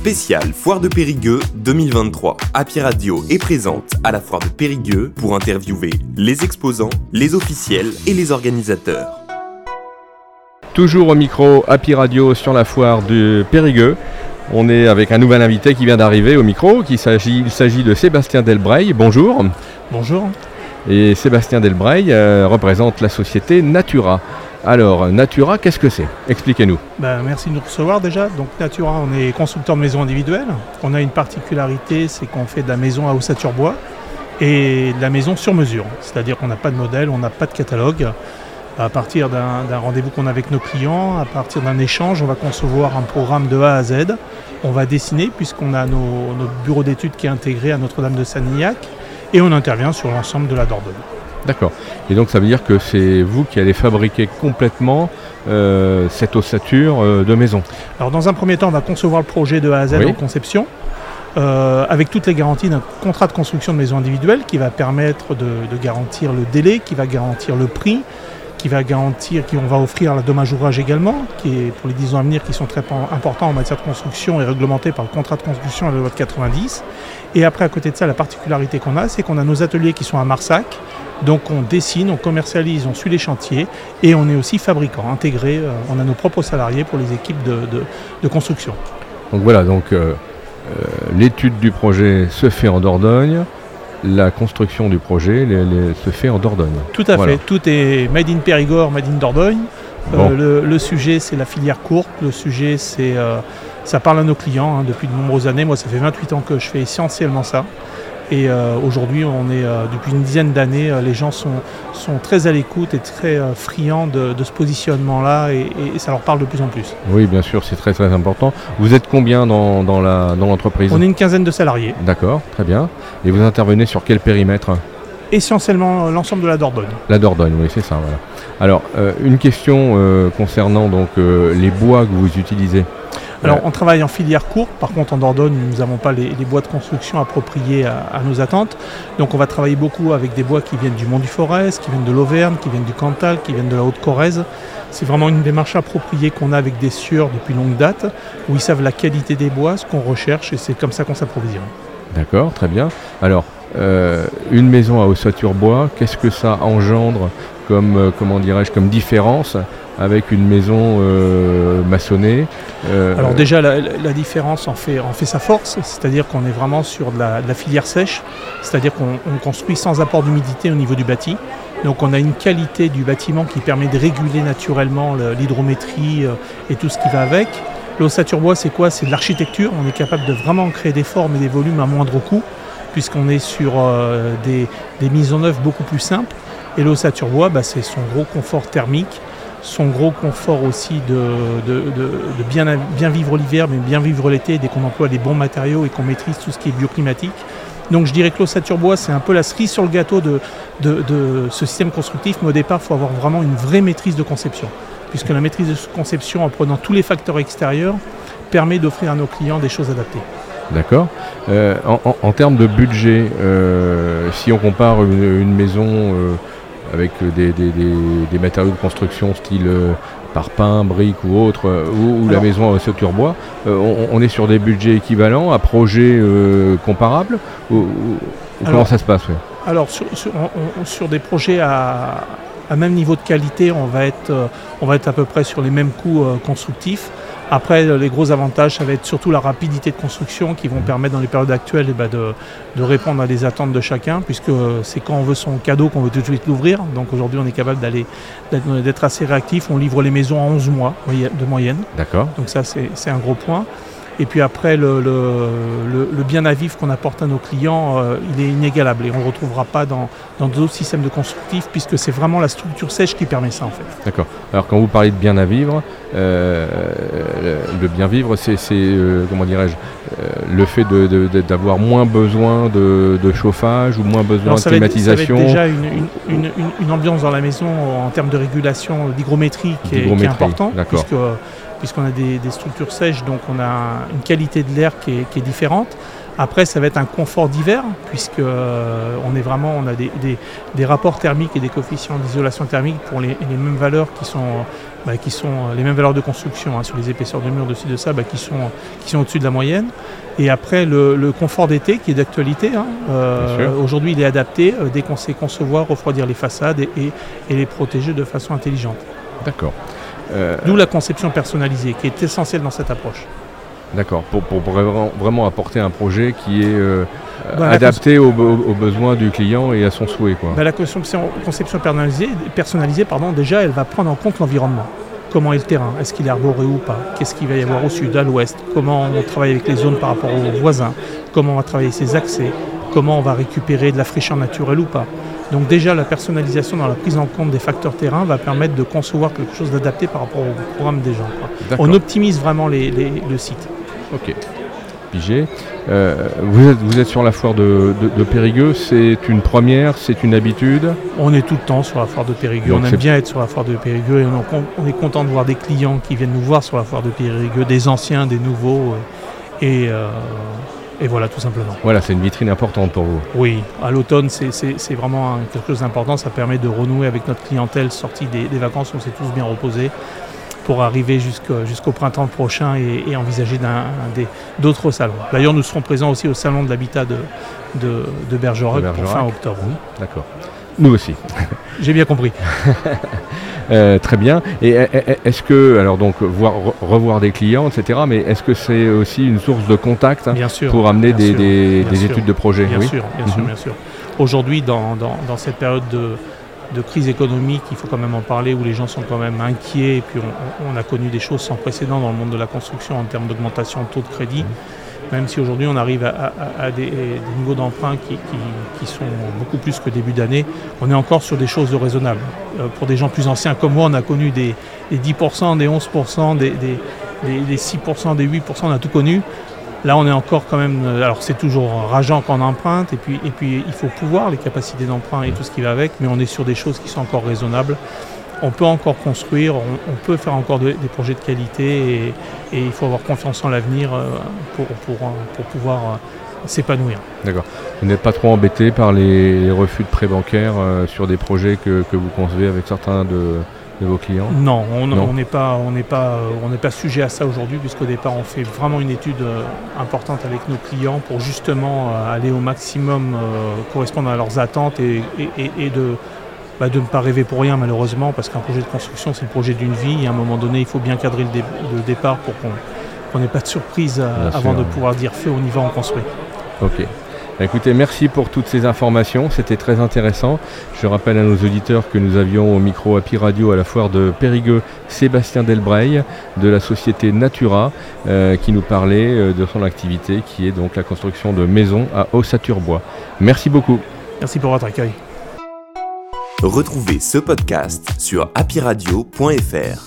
Spécial Foire de Périgueux 2023. Happy Radio est présente à la Foire de Périgueux pour interviewer les exposants, les officiels et les organisateurs. Toujours au micro Happy Radio sur la Foire de Périgueux. On est avec un nouvel invité qui vient d'arriver au micro. Il s'agit de Sébastien Delbreil. Bonjour. Bonjour. Et Sébastien Delbreil euh, représente la société Natura. Alors, Natura, qu'est-ce que c'est? Expliquez-nous. Ben, merci de nous recevoir déjà. Donc, Natura, on est constructeur de maisons individuelles. On a une particularité, c'est qu'on fait de la maison à ossature bois et de la maison sur mesure. C'est-à-dire qu'on n'a pas de modèle, on n'a pas de catalogue. À partir d'un rendez-vous qu'on a avec nos clients, à partir d'un échange, on va concevoir un programme de A à Z. On va dessiner, puisqu'on a nos, notre bureau d'études qui est intégré à Notre-Dame de Sanignac, et on intervient sur l'ensemble de la Dordogne. D'accord. Et donc ça veut dire que c'est vous qui allez fabriquer complètement euh, cette ossature euh, de maison Alors dans un premier temps, on va concevoir le projet de A à Z en conception. Euh, avec toutes les garanties d'un contrat de construction de maison individuelle qui va permettre de, garantir le délai, qui va garantir le prix, qui va garantir, qui on va offrir la dommage ouvrage également, qui est pour les 10 ans à venir, qui sont très importants en matière de construction et réglementés par le contrat de construction à la loi de 90. Et après, à côté de ça, la particularité qu'on a, c'est qu'on a nos ateliers qui sont à Marsac, donc on dessine, on commercialise, on suit les chantiers et on est aussi fabricant, intégré. Euh, on a nos propres salariés pour les équipes de, construction. Donc voilà, donc euh, euh, l'étude du projet se fait en Dordogne, la construction du projet se fait en Dordogne. Tout à fait, tout est made in Périgord, made in Dordogne. le, sujet c'est la filière courte, le sujet c'est ça parle à nos clients hein, depuis de nombreuses années. Moi ça fait 28 ans que je fais essentiellement ça. Et euh, aujourd'hui, on est euh, depuis une dizaine d'années, euh, les gens sont, sont très à l'écoute et très friands de, ce positionnement-là et, ça leur parle de plus en plus. Oui, bien sûr, c'est très très important. Vous êtes combien dans, dans l'entreprise? On est une quinzaine de salariés. D'accord, très bien. Et vous intervenez sur quel périmètre? Essentiellement l'ensemble de la Dordogne. La Dordogne, oui, c'est ça. Voilà. Alors, une question concernant donc les bois que vous utilisez. Alors on travaille en filière courte, par contre en Dordogne nous n'avons pas les, bois de construction appropriés à, nos attentes. Donc on va travailler beaucoup avec des bois qui viennent du Mont du Forez, qui viennent de l'Auvergne, qui viennent du Cantal, qui viennent de la Haute-Corrèze. C'est vraiment une démarche appropriée qu'on a avec des sieurs depuis longue date, où ils savent la qualité des bois, ce qu'on recherche, et c'est comme ça qu'on s'approvisionne. D'accord, très bien. Alors, euh, une maison à ossature bois, qu'est-ce que ça engendre comme, euh, comment dirais-je, comme différence avec une maison euh, maçonnée. Euh, Alors déjà la, différence en fait, en fait sa force, c'est-à-dire qu'on est vraiment sur de la, filière sèche, c'est-à-dire qu'on construit sans apport d'humidité au niveau du bâti. Donc on a une qualité du bâtiment qui permet de réguler naturellement l'hydrométrie euh, et tout ce qui va avec. L'ossature bois c'est quoi? C'est de l'architecture, on est capable de vraiment créer des formes et des volumes à moindre coût puisqu'on est sur des, mises en œuvre beaucoup plus simples. Et l'ossature bois, bah, c'est son gros confort thermique, son gros confort aussi de, bien, vivre l'hiver, mais bien vivre l'été dès qu'on emploie des bons matériaux et qu'on maîtrise tout ce qui est bioclimatique. Donc je dirais que l'ossature bois, c'est un peu la cerise sur le gâteau de, ce système constructif, mais au départ, il faut avoir vraiment une vraie maîtrise de conception, puisque la maîtrise de conception, en prenant tous les facteurs extérieurs, permet d'offrir à nos clients des choses adaptées. D'accord. Euh, en, termes de budget, euh, si on compare une, maison euh, avec des, matériaux de construction style euh, parpaing, briques ou autre, euh, ou, la maison à structure bois, euh, on, est sur des budgets équivalents à projets comparables ou, Comment ça se passe Alors sur, des projets à, même niveau de qualité, on va être, on va être à peu près sur les mêmes coûts constructifs. Après, les gros avantages, ça va être surtout la rapidité de construction qui vont permettre dans les périodes actuelles eh ben, de, répondre à des attentes de chacun, puisque c'est quand on veut son cadeau qu'on veut tout de suite l'ouvrir. Donc aujourd'hui, on est capable d'aller d'être assez réactif. On livre les maisons en 11 mois de moyenne. D'accord. Donc ça, c'est un gros point. Et puis après, le, bien à vivre qu'on apporte à nos clients, euh, il est inégalable et on ne le retrouvera pas dans d'autres systèmes de constructifs puisque c'est vraiment la structure sèche qui permet ça en fait. D'accord. Alors quand vous parlez de bien à vivre, euh, le bien vivre, c'est euh, comment dirais-je, le fait d'avoir moins besoin de, chauffage ou moins besoin de climatisation. ça va être déjà une, ambiance dans la maison en termes de régulation d'hygrométrie qui, est important puisque puisqu'on a des, structures sèches, donc on a une qualité de l'air qui est, différente. Après, ça va être un confort d'hiver, puisque euh, on est vraiment, on a des, rapports thermiques et des coefficients d'isolation thermique pour les, mêmes valeurs qui sont bah, qui sont euh, les mêmes valeurs de construction hein, sur les épaisseurs de murs de ci de ça, bah, qui sont, qui sont au-dessus de la moyenne. Et après, le, confort d'été qui est d'actualité. Hein, aujourd'hui, il est adapté dès qu'on sait concevoir, refroidir les façades et, et, les protéger de façon intelligente. D'accord. D'où la conception personnalisée qui est essentielle dans cette approche. D'accord, pour, pour, vraiment, apporter un projet qui est euh, adapté aux, besoins du client et à son souhait. Quoi. La conception, conception personnalisée, personnalisée pardon, déjà, elle va prendre en compte l'environnement. Comment est le terrain? Est-ce qu'il est arboré ou pas? Qu'est-ce qu'il va y avoir au sud, à l'ouest? Comment on travaille avec les zones par rapport aux voisins? Comment on va travailler ses accès? Comment on va récupérer de la fraîcheur naturelle ou pas? Donc déjà, la personnalisation dans la prise en compte des facteurs terrain va permettre de concevoir quelque chose d'adapté par rapport au programme des gens. On optimise vraiment le site. Ok. Pigé. Euh, vous, êtes, vous êtes sur la foire de, Périgueux, c'est une première, c'est une habitude? On est tout le temps sur la foire de Périgueux, on aime bien être sur la foire de Périgueux et on, est content de voir des clients qui viennent nous voir sur la foire de Périgueux, des anciens, des nouveaux. Et, euh, et voilà, tout simplement. Voilà, c'est une vitrine importante pour vous. Oui, à l'automne, c'est vraiment quelque chose d'important. Ça permet de renouer avec notre clientèle sortie des, des vacances, on s'est tous bien reposés pour arriver jusqu'au printemps prochain et, envisager d'autres salons. D'ailleurs, nous serons présents aussi au salon de l'habitat de, de, Bergerac, fin octobre. D'accord. Nous aussi. J'ai bien compris. Euh, très bien. Et est-ce que, alors donc, voir, revoir des clients, etc., mais est-ce que c'est aussi une source de contact hein, pour amener des, études de projet? Bien sûr, bien sûr, mhm. bien sûr. Aujourd'hui, dans, cette période de, de crise économique, il faut quand même en parler, où les gens sont quand même inquiets. Et puis on, a connu des choses sans précédent dans le monde de la construction en termes d'augmentation de taux de crédit. Même si aujourd'hui on arrive à, des, niveaux d'emprunt qui, sont beaucoup plus que début d'année, on est encore sur des choses raisonnables. Euh, pour des gens plus anciens comme moi, on a connu des, 10%, des 11%, des, des 6%, des 8%, on a tout connu. Là, on est encore quand même. Euh, alors, c'est toujours rageant quand on emprunte, et puis, et puis il faut pouvoir les capacités d'emprunt et tout ce qui va avec, mais on est sur des choses qui sont encore raisonnables. On peut encore construire, on, peut faire encore des projets de qualité, et, il faut avoir confiance en l'avenir euh, pour, pour, pour pouvoir euh, s'épanouir. D'accord. Vous n'êtes pas trop embêté par les, refus de prêts bancaires sur des projets que, que vous concevez avec certains de, vos clients? Non, on n'est pas, on pas, on n'est pas sujet à ça aujourd'hui, puisqu'au départ on fait vraiment une étude euh, importante avec nos clients pour justement euh, aller au maximum euh, correspondre à leurs attentes et, de bah, de ne pas rêver pour rien malheureusement, parce qu'un projet de construction c'est le projet d'une vie, et à un moment donné il faut bien cadrer le, départ pour qu'on n'ait pas de surprise avant de pouvoir dire fait, on y va, on construit. Ok. Écoutez, merci pour toutes ces informations, c'était très intéressant. Je rappelle à nos auditeurs que nous avions au micro Happy Radio à la foire de Périgueux Sébastien Delbreil de la société Natura euh, qui nous parlait euh, de son activité qui est donc la construction de maisons à Ossaturbois. Merci beaucoup. Merci pour votre accueil. Retrouvez ce podcast sur happyradio.fr.